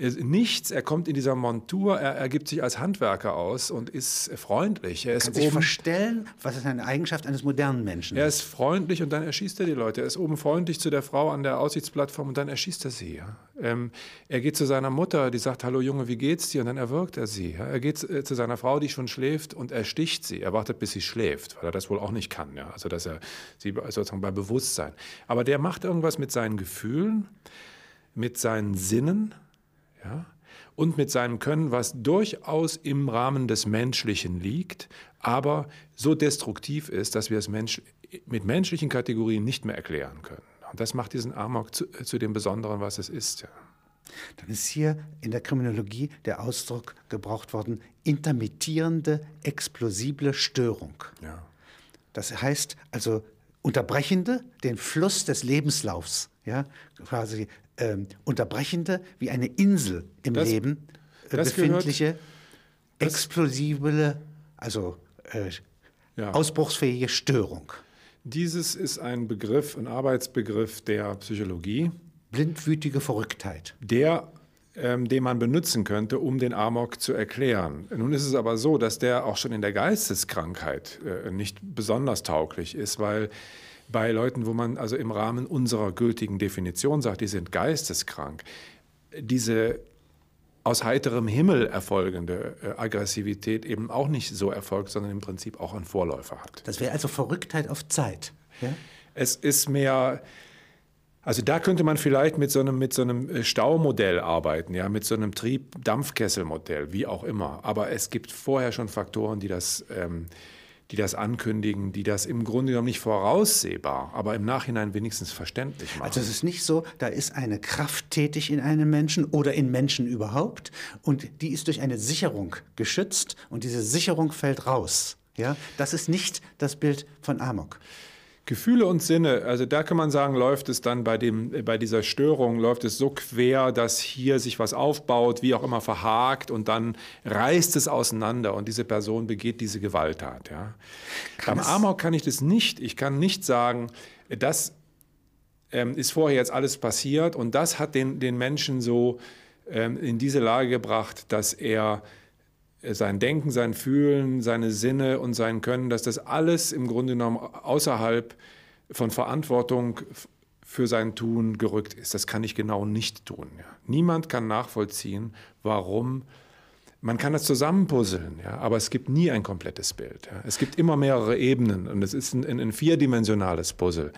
nichts. Er kommt in dieser Montur, er, er gibt sich als Handwerker aus und ist freundlich. Er ist Kann sich oben, verstellen, was ist eine Eigenschaft eines modernen Menschen? Er ist freundlich und dann erschießt er die Leute. Er ist oben freundlich zu der Frau an der Aussichtsplattform und dann erschießt er sie. Ähm, er geht zu seiner Mutter, die sagt, hallo Junge, wie geht's dir? Und dann erwürgt er sie. Er geht äh, zu seiner Frau, die schon schläft und er sticht sie. Er wartet, bis sie schläft, weil er das wohl auch nicht kann. Ja. Also dass er sie sozusagen bei Bewusstsein. Aber der macht irgendwas mit seinen Gefühlen, mit seinen Sinnen ja? und mit seinem Können, was durchaus im Rahmen des Menschlichen liegt, aber so destruktiv ist, dass wir es Mensch, mit menschlichen Kategorien nicht mehr erklären können. Und das macht diesen Amok zu, zu dem Besonderen, was es ist. Ja. Dann ist hier in der Kriminologie der Ausdruck gebraucht worden, intermittierende, explosible Störung. Ja. Das heißt also unterbrechende, den Fluss des Lebenslaufs, ja, quasi ähm, unterbrechende, wie eine Insel im das, Leben äh, befindliche, explosive, also äh, ja. ausbruchsfähige Störung. Dieses ist ein Begriff, ein Arbeitsbegriff der Psychologie. Blindwütige Verrücktheit. Der ähm, den man benutzen könnte, um den Amok zu erklären. Nun ist es aber so, dass der auch schon in der Geisteskrankheit äh, nicht besonders tauglich ist, weil bei Leuten, wo man also im Rahmen unserer gültigen Definition sagt, die sind geisteskrank, diese aus heiterem Himmel erfolgende äh, Aggressivität eben auch nicht so erfolgt, sondern im Prinzip auch einen Vorläufer hat. Das wäre also Verrücktheit auf Zeit. Ja? Es ist mehr, also da könnte man vielleicht mit so einem, mit so einem äh, Staumodell arbeiten, ja, mit so einem Trieb-Dampfkesselmodell, wie auch immer. Aber es gibt vorher schon Faktoren, die das ähm, die das ankündigen, die das im Grunde genommen nicht voraussehbar, aber im Nachhinein wenigstens verständlich machen. Also es ist nicht so, da ist eine Kraft tätig in einem Menschen oder in Menschen überhaupt und die ist durch eine Sicherung geschützt und diese Sicherung fällt raus. Ja, das ist nicht das Bild von Amok. Gefühle und Sinne, also da kann man sagen, läuft es dann bei, dem, bei dieser Störung, läuft es so quer, dass hier sich was aufbaut, wie auch immer verhakt und dann reißt es auseinander und diese Person begeht diese Gewalttat. Ja. Beim Amok kann ich das nicht. Ich kann nicht sagen, das ähm, ist vorher jetzt alles passiert und das hat den, den Menschen so ähm, in diese Lage gebracht, dass er sein Denken, sein Fühlen, seine Sinne und sein Können, dass das alles im Grunde genommen außerhalb von Verantwortung für sein Tun gerückt ist. Das kann ich genau nicht tun. Ja. Niemand kann nachvollziehen, warum. Man kann das zusammenpuzzeln, ja, aber es gibt nie ein komplettes Bild. Ja. Es gibt immer mehrere Ebenen und es ist ein, ein vierdimensionales Puzzle.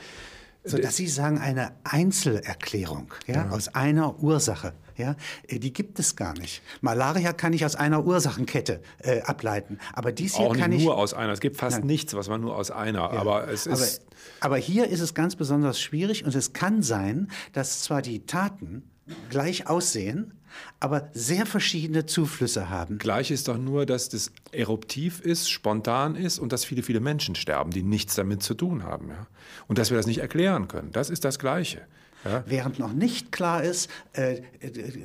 So dass Sie sagen, eine Einzelerklärung ja. aus einer Ursache. Ja, äh, die gibt es gar nicht. Malaria kann ich aus einer Ursachenkette äh, ableiten, aber dies hier Auch kann nicht ich nur aus einer. Es gibt fast nein. nichts, was man nur aus einer. Ja. Aber es ist. Aber, aber hier ist es ganz besonders schwierig und es kann sein, dass zwar die Taten gleich aussehen, aber sehr verschiedene Zuflüsse haben. Gleich ist doch nur, dass das eruptiv ist, spontan ist und dass viele, viele Menschen sterben, die nichts damit zu tun haben. Ja? Und dass wir das nicht erklären können. Das ist das Gleiche. Ja? Während noch nicht klar ist, äh, äh,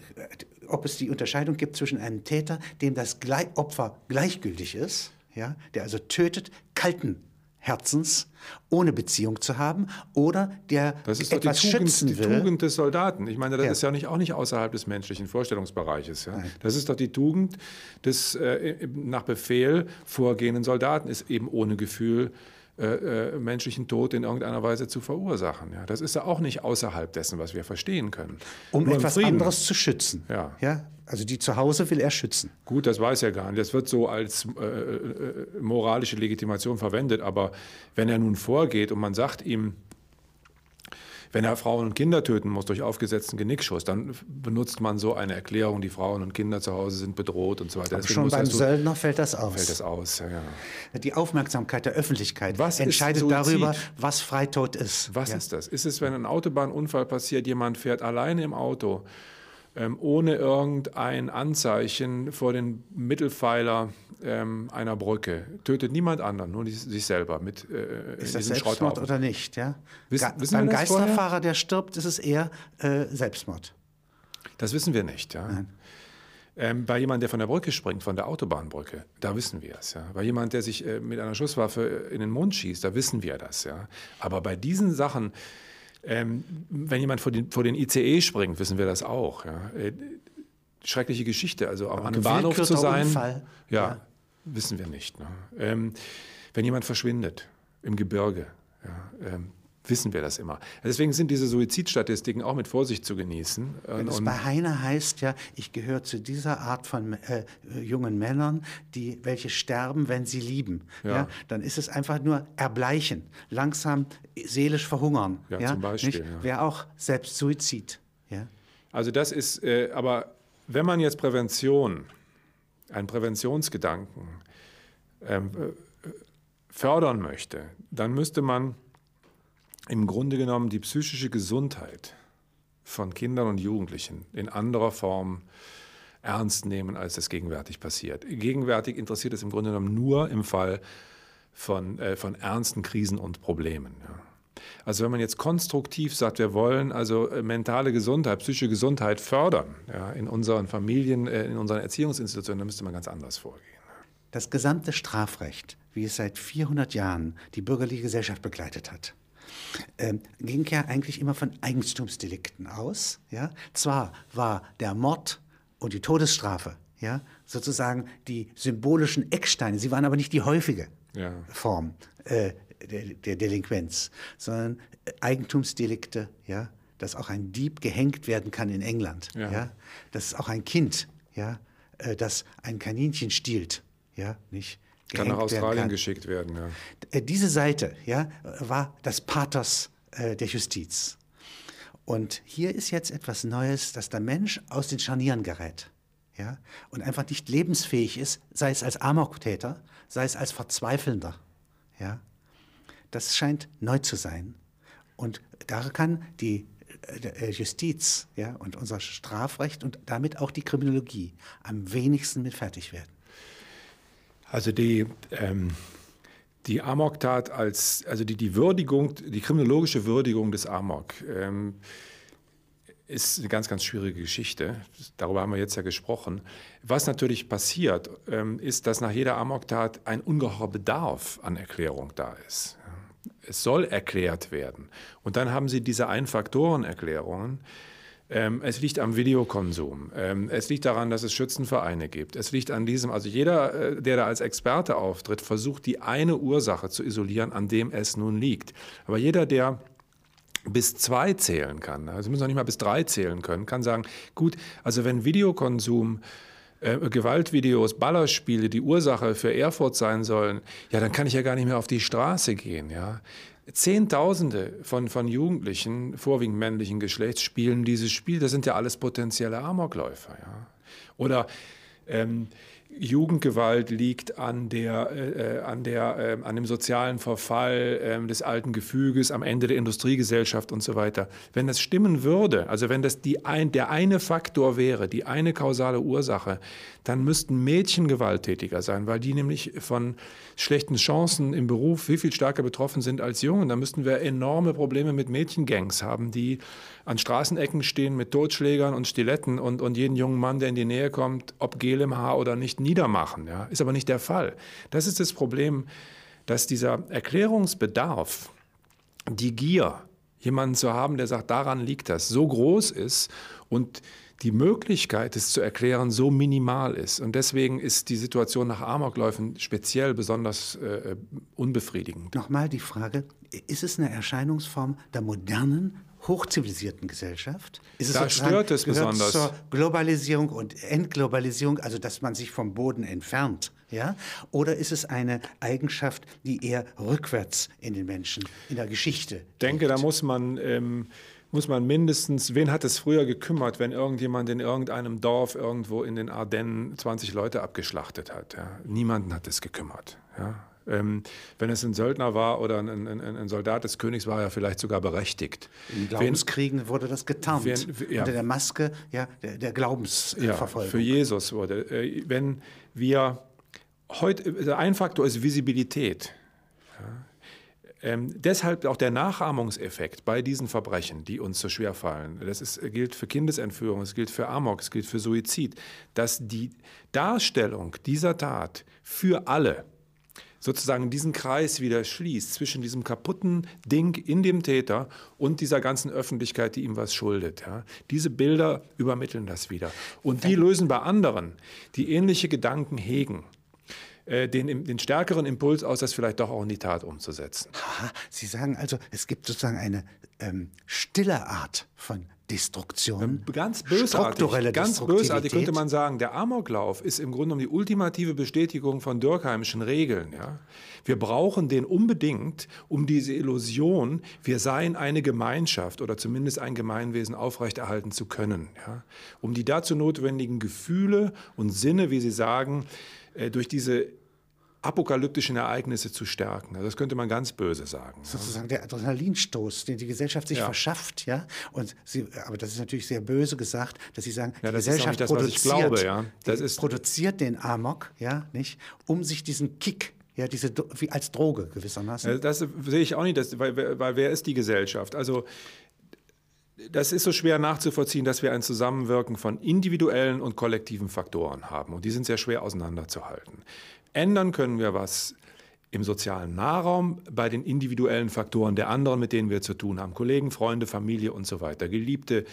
ob es die Unterscheidung gibt zwischen einem Täter, dem das Gle Opfer gleichgültig ist, ja, der also tötet, kalten Herzens, ohne Beziehung zu haben oder der das ist etwas die Tugend, schützen die will. Tugend des Soldaten. Ich meine, das Ja. ist ja nicht, auch nicht außerhalb des menschlichen Vorstellungsbereiches. Ja? Das ist doch die Tugend des äh, nach Befehl vorgehenden Soldaten, ist eben ohne Gefühl äh, äh, menschlichen Tod in irgendeiner Weise zu verursachen. Ja? Das ist ja auch nicht außerhalb dessen, was wir verstehen können. um Nur etwas anderes zu schützen. Ja. Ja? Also die zu Hause will er schützen. Gut, das weiß er gar nicht. Das wird so als äh, äh, moralische Legitimation verwendet. Aber wenn er nun vorgeht und man sagt ihm, wenn er Frauen und Kinder töten muss durch aufgesetzten Genickschuss, dann benutzt man so eine Erklärung, die Frauen und Kinder zu Hause sind bedroht und so weiter. Deswegen Schon beim Söldner fällt das aus. fällt das aus. Ja, ja. Die Aufmerksamkeit der Öffentlichkeit Was entscheidet darüber, was Freitod ist. Was ja. ist das? Ist es, wenn ein Autobahnunfall passiert, jemand fährt alleine im Auto, ohne irgendein Anzeichen vor den Mittelpfeiler ähm, einer Brücke, tötet niemand anderen, nur sich selber mit äh, Ist das Selbstmord oder nicht? Ja? Wiss- beim das vorher? Geisterfahrer, der stirbt, ist es eher äh, Selbstmord. Das wissen wir nicht. Ja? Ähm, bei jemandem, der von der Brücke springt, von der Autobahnbrücke, da wissen wir es. Ja? Bei jemandem, der sich äh, mit einer Schusswaffe in den Mund schießt, da wissen wir das. Ja? Aber bei diesen Sachen, ähm, wenn jemand vor den, vor den ICE springt, wissen wir das auch. Ja? Äh, schreckliche Geschichte, also auch an einem Bahnhof zu sein, Unfall. Ja, Ja. wissen wir nicht. Ne? Ähm, wenn jemand verschwindet im Gebirge, ja, ähm, wissen wir das immer. Deswegen sind diese Suizidstatistiken auch mit Vorsicht zu genießen. Wenn es bei Heine heißt ja, ich gehöre zu dieser Art von äh, jungen Männern, die welche sterben, wenn sie lieben. Ja. Ja. dann ist es einfach nur erbleichen, langsam seelisch verhungern. Ja, zum Beispiel, ja. Wäre auch selbst Suizid. Ja. Also das ist, äh, aber wenn man jetzt Prävention, einen Präventionsgedanken ähm, äh, fördern möchte, dann müsste man im Grunde genommen die psychische Gesundheit von Kindern und Jugendlichen in anderer Form ernst nehmen, als es gegenwärtig passiert. Gegenwärtig interessiert es im Grunde genommen nur im Fall von, äh, von ernsten Krisen und Problemen. Ja. Also wenn man jetzt konstruktiv sagt, wir wollen also äh, mentale Gesundheit, psychische Gesundheit fördern ja, in unseren Familien, äh, in unseren Erziehungsinstitutionen, dann müsste man ganz anders vorgehen. Das gesamte Strafrecht, wie es seit 400 Jahren die bürgerliche Gesellschaft begleitet hat, ähm, ging ja eigentlich immer von Eigentumsdelikten aus. Ja? Zwar war der Mord und die Todesstrafe ja, sozusagen die symbolischen Ecksteine, sie waren aber nicht die häufige Ja. Form äh, der, der Delinquenz, sondern äh, Eigentumsdelikte, ja, dass auch ein Dieb gehängt werden kann in England, ja, Ja. dass auch ein Kind, ja, äh, das ein Kaninchen stiehlt, ja, nicht Kann nach Australien kann. geschickt werden. Ja. Äh, Diese Seite ja, war das Pathos äh, der Justiz. Und hier ist jetzt etwas Neues, dass der Mensch aus den Scharnieren gerät ja, und einfach nicht lebensfähig ist, sei es als Amoktäter, sei es als Verzweifelnder. Ja. Das scheint neu zu sein. Und da kann die äh, Justiz ja, und unser Strafrecht und damit auch die Kriminologie am wenigsten mit fertig werden. Also die, ähm, die Amok-Tat als, also die, die Würdigung, die kriminologische Würdigung des Amok ähm, ist eine ganz, ganz schwierige Geschichte. Darüber haben wir jetzt ja gesprochen. Was natürlich passiert, ähm, ist, dass nach jeder Amok-Tat ein ungeheurer Bedarf an Erklärung da ist. Es soll erklärt werden. Und dann haben Sie diese Ein-Faktoren-Erklärungen. Ähm, es liegt am Videokonsum. Ähm, es liegt daran, dass es Schützenvereine gibt. Es liegt an diesem, also jeder, äh, der da als Experte auftritt, versucht die eine Ursache zu isolieren, an dem es nun liegt. Aber jeder, der bis zwei zählen kann, also müssen noch nicht mal bis drei zählen können, kann sagen, gut, also wenn Videokonsum äh, Gewaltvideos, Ballerspiele die Ursache für Erfurt sein sollen, ja, dann kann ich ja gar nicht mehr auf die Straße gehen, ja. Zehntausende von, von Jugendlichen, vorwiegend männlichen Geschlechts, spielen dieses Spiel. Das sind ja alles potenzielle Amokläufer. Ja? Oder ähm, Jugendgewalt liegt an, der, äh, an, der, äh, an dem sozialen Verfall äh, des alten Gefüges, am Ende der Industriegesellschaft und so weiter. Wenn das stimmen würde, also wenn das die ein, der eine Faktor wäre, die eine kausale Ursache, dann müssten Mädchen gewalttätiger sein, weil die nämlich von schlechten Chancen im Beruf viel, viel stärker betroffen sind als Jungen. Da müssten wir enorme Probleme mit Mädchengangs haben, die an Straßenecken stehen mit Totschlägern und Stiletten und, und jeden jungen Mann, der in die Nähe kommt, ob Gel im Haar oder nicht, niedermachen. Ja? Ist aber nicht der Fall. Das ist das Problem dass dieser Erklärungsbedarf, die Gier, jemanden zu haben, der sagt, daran liegt das, so groß ist und die Möglichkeit, es zu erklären, so minimal ist. Und deswegen ist die Situation nach Amokläufen speziell besonders äh, unbefriedigend. Nochmal die Frage, ist es eine Erscheinungsform der modernen, hochzivilisierten Gesellschaft? Ist da stört es besonders. zur Globalisierung und Entglobalisierung, also dass man sich vom Boden entfernt? Ja? Oder ist es eine Eigenschaft, die eher rückwärts in den Menschen, in der Geschichte? Ich denke, da muss man ähm, muss man mindestens, wen hat es früher gekümmert, wenn irgendjemand in irgendeinem Dorf irgendwo in den Ardennen 20 Leute abgeschlachtet hat? Ja? Niemanden hat es gekümmert. Ja? Ähm, wenn es ein Söldner war oder ein, ein, ein, Soldat des Königs, war er vielleicht sogar berechtigt. In Glaubenskriegen wen, wurde das getarnt. Wen, ja. Unter der Maske ja, der, der Glaubensverfolgung. Ja, für Jesus wurde. Äh, wenn wir heute, ein Faktor ist Visibilität. Ja. Ähm, deshalb auch der Nachahmungseffekt bei diesen Verbrechen, die uns so schwer fallen. Das ist, gilt für Kindesentführung, es gilt für Amok, es gilt für Suizid, dass die Darstellung dieser Tat für alle sozusagen diesen Kreis wieder schließt zwischen diesem kaputten Ding in dem Täter und dieser ganzen Öffentlichkeit, die ihm was schuldet. Ja. Diese Bilder übermitteln das wieder. Und die lösen bei anderen, die ähnliche Gedanken hegen, äh, den, den stärkeren Impuls aus, das vielleicht doch auch in die Tat umzusetzen. Aha, Sie sagen also, es gibt sozusagen eine ähm, stille Art von Destruktion. Ganz bösartig, ganz bösartig könnte man sagen, der Amoklauf ist im Grunde genommen die ultimative Bestätigung von Dürkheimschen Regeln. Ja? Wir brauchen den unbedingt, um diese Illusion, wir seien eine Gemeinschaft oder zumindest ein Gemeinwesen aufrechterhalten zu können. Ja? Um die dazu notwendigen Gefühle und Sinne, wie Sie sagen, äh, durch diese apokalyptischen Ereignisse zu stärken. Also das könnte man ganz böse sagen. Sozusagen der Adrenalinstoß, den die Gesellschaft sich ja. verschafft, ja. Und sie, aber das ist natürlich sehr böse gesagt, dass sie sagen, ja, die Gesellschaft das, produziert, glaube, ja. das ist produziert den Amok, ja, nicht, um sich diesen Kick ja, diese wie als Droge gewissermaßen. Das sehe ich auch nicht, das, weil, weil wer ist die Gesellschaft? Also das ist so schwer nachzuvollziehen, dass wir ein Zusammenwirken von individuellen und kollektiven Faktoren haben. Und die sind sehr schwer auseinanderzuhalten. Ändern können wir was im sozialen Nahraum bei den individuellen Faktoren der anderen, mit denen wir zu tun haben. Kollegen, Freunde, Familie und so weiter. Geliebte.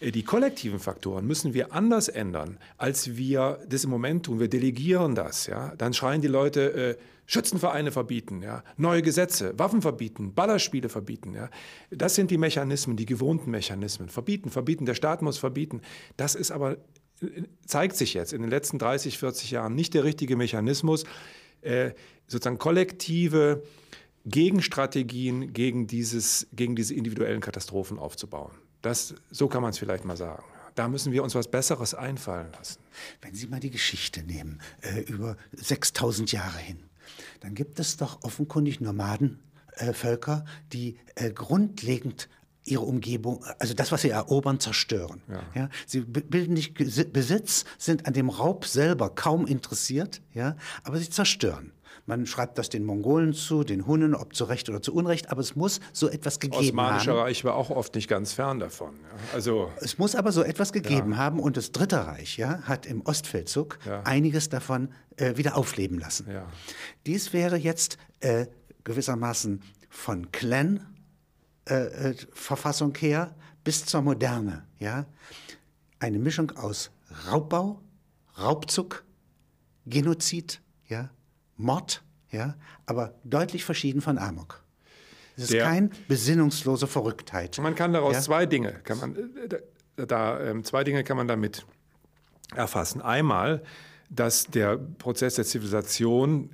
Äh, die kollektiven Faktoren müssen wir anders ändern, als wir das im Moment tun. Wir delegieren das. Ja? Dann schreien die Leute, äh, Schützenvereine verbieten, ja? neue Gesetze, Waffen verbieten, Ballerspiele verbieten. Ja? Das sind die Mechanismen, die gewohnten Mechanismen. Verbieten, verbieten, der Staat muss verbieten. Das ist aber, zeigt sich jetzt in den letzten 30, 40 Jahren nicht der richtige Mechanismus, äh, sozusagen kollektive Gegenstrategien gegen, dieses, gegen diese individuellen Katastrophen aufzubauen. Das, so kann man es vielleicht mal sagen. Da müssen wir uns was Besseres einfallen lassen. Wenn Sie mal die Geschichte nehmen, äh, über 6000 Jahre hin, dann gibt es doch offenkundig Nomadenvölker, äh, die äh, grundlegend ihre Umgebung, also das, was sie erobern, zerstören. Ja. ja. sie bilden nicht Besitz, sind an dem Raub selber kaum interessiert, ja, aber sie zerstören. Man schreibt das den Mongolen zu, den Hunnen, ob zu Recht oder zu Unrecht, aber es muss so etwas gegeben Osmanische haben. Reich war auch oft nicht ganz fern davon. Ja. Also, es muss aber so etwas gegeben ja. haben und das Dritte Reich ja, hat im Ostfeldzug ja. einiges davon äh, wieder aufleben lassen. Dies wäre jetzt äh, gewissermaßen von Clan äh, äh, Verfassung her bis zur Moderne, ja, eine Mischung aus Raubbau, Raubzug, Genozid, ja, Mord, ja, aber deutlich verschieden von Amok. Es ist Der, keine besinnungslose Verrücktheit. Man kann daraus ja? zwei Dinge, kann man, da, da ähm, zwei Dinge kann man damit erfassen. Einmal, dass der Prozess der Zivilisation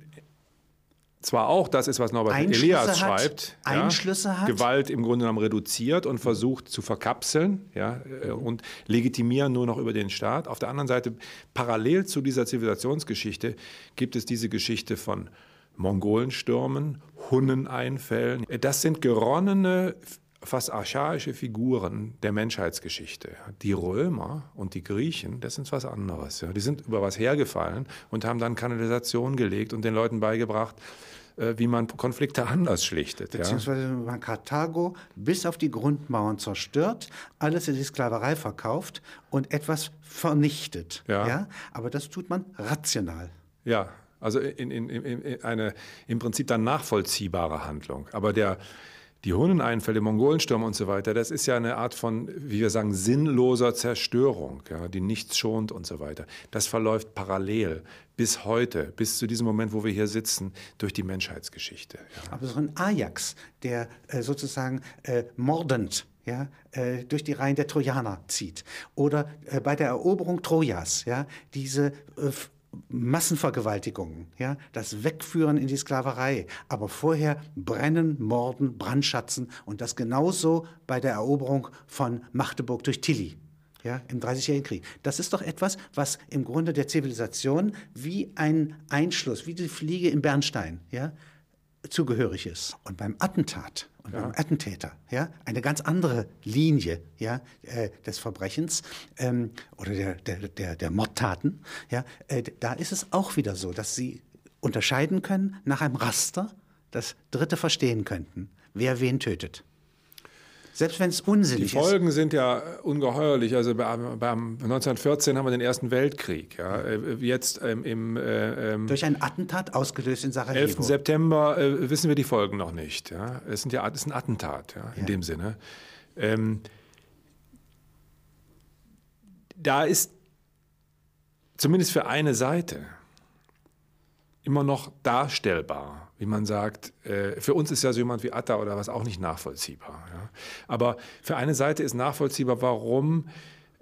zwar auch das ist, was Norbert Einschlüsse Elias hat, schreibt, Einschlüsse ja, hat. Gewalt im Grunde genommen reduziert und versucht zu verkapseln ja, äh, und legitimieren nur noch über den Staat. Auf der anderen Seite, parallel zu dieser Zivilisationsgeschichte, gibt es diese Geschichte von Mongolenstürmen, Hunneneinfällen. Das sind geronnene fast archaische Figuren der Menschheitsgeschichte. Die Römer und die Griechen, das ist was anderes. Ja. Die sind über was hergefallen und haben dann Kanalisation gelegt und den Leuten beigebracht, äh, wie man Konflikte anders schlichtet. Beziehungsweise man Karthago bis auf die Grundmauern zerstört, alles in die Sklaverei verkauft und etwas vernichtet. Ja. ja. Aber das tut man rational. Ja, Also in, in, in eine im Prinzip dann nachvollziehbare Handlung. Aber der, die Hunneneinfälle, Mongolensturm und so weiter, das ist ja eine Art von, wie wir sagen, sinnloser Zerstörung, ja, die nichts schont und so weiter. Das verläuft parallel bis heute, bis zu diesem Moment, wo wir hier sitzen, durch die Menschheitsgeschichte. Ja. Aber so ein Ajax, der äh, sozusagen äh, mordend ja, äh, durch die Reihen der Trojaner zieht. Oder äh, bei der Eroberung Trojas, ja, diese äh, Massenvergewaltigungen, ja, das Wegführen in die Sklaverei, aber vorher brennen, morden, brandschatzen und das genauso bei der Eroberung von Magdeburg durch Tilly. Ja, im Dreißigjährigen Krieg. Das ist doch etwas, was im Grunde der Zivilisation wie ein Einschluss, wie die Fliege im Bernstein, ja, zugehörig ist. Und beim Attentat und ja. beim Attentäter, ja, eine ganz andere Linie, ja, äh, des Verbrechens ähm, oder der, der, der, der Mordtaten, ja, äh, da ist es auch wieder so, dass sie unterscheiden können nach einem Raster, das Dritte verstehen könnten, wer wen tötet. Selbst wenn es unsinnig ist. Die Folgen ist. sind ja ungeheuerlich. Also beim, beim 1914 haben wir den Ersten Weltkrieg. Ja. Äh, jetzt ähm, im äh, ähm, durch ein Attentat ausgelöst in Sarajevo. 11. September äh, wissen wir die Folgen noch nicht. Ja. Es, sind ja, es ist ein Attentat ja, in ja. dem Sinne. Ähm, da ist zumindest für eine Seite immer noch darstellbar, wie man sagt. Äh, für uns ist ja so jemand wie Atta oder was auch nicht nachvollziehbar. Aber für eine Seite ist nachvollziehbar, warum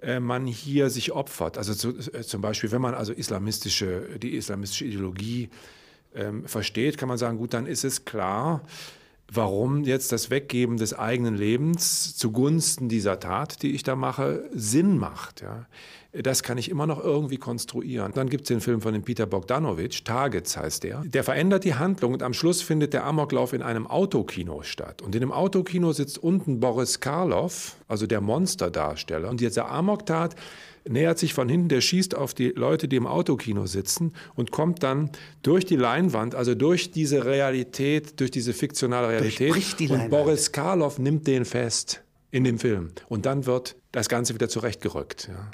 äh, man hier sich opfert. Also äh, zum Beispiel, wenn man also islamistische, die islamistische Ideologie ähm, versteht, kann man sagen, gut, dann ist es klar, warum jetzt das Weggeben des eigenen Lebens zugunsten dieser Tat, die ich da mache, Sinn macht. Ja. Das kann ich immer noch irgendwie konstruieren. Dann gibt es den Film von dem Peter Bogdanovich, Targets heißt der. Der verändert die Handlung und am Schluss findet der Amoklauf in einem Autokino statt. Und in dem Autokino sitzt unten Boris Karloff, also der Monsterdarsteller. Und dieser Amoktat nähert sich von hinten, der schießt auf die Leute, die im Autokino sitzen und kommt dann durch die Leinwand, also durch diese Realität, durch diese fiktionale Realität. Die und Boris Karloff nimmt den fest in dem Film. Und dann wird das Ganze wieder zurechtgerückt. Ja.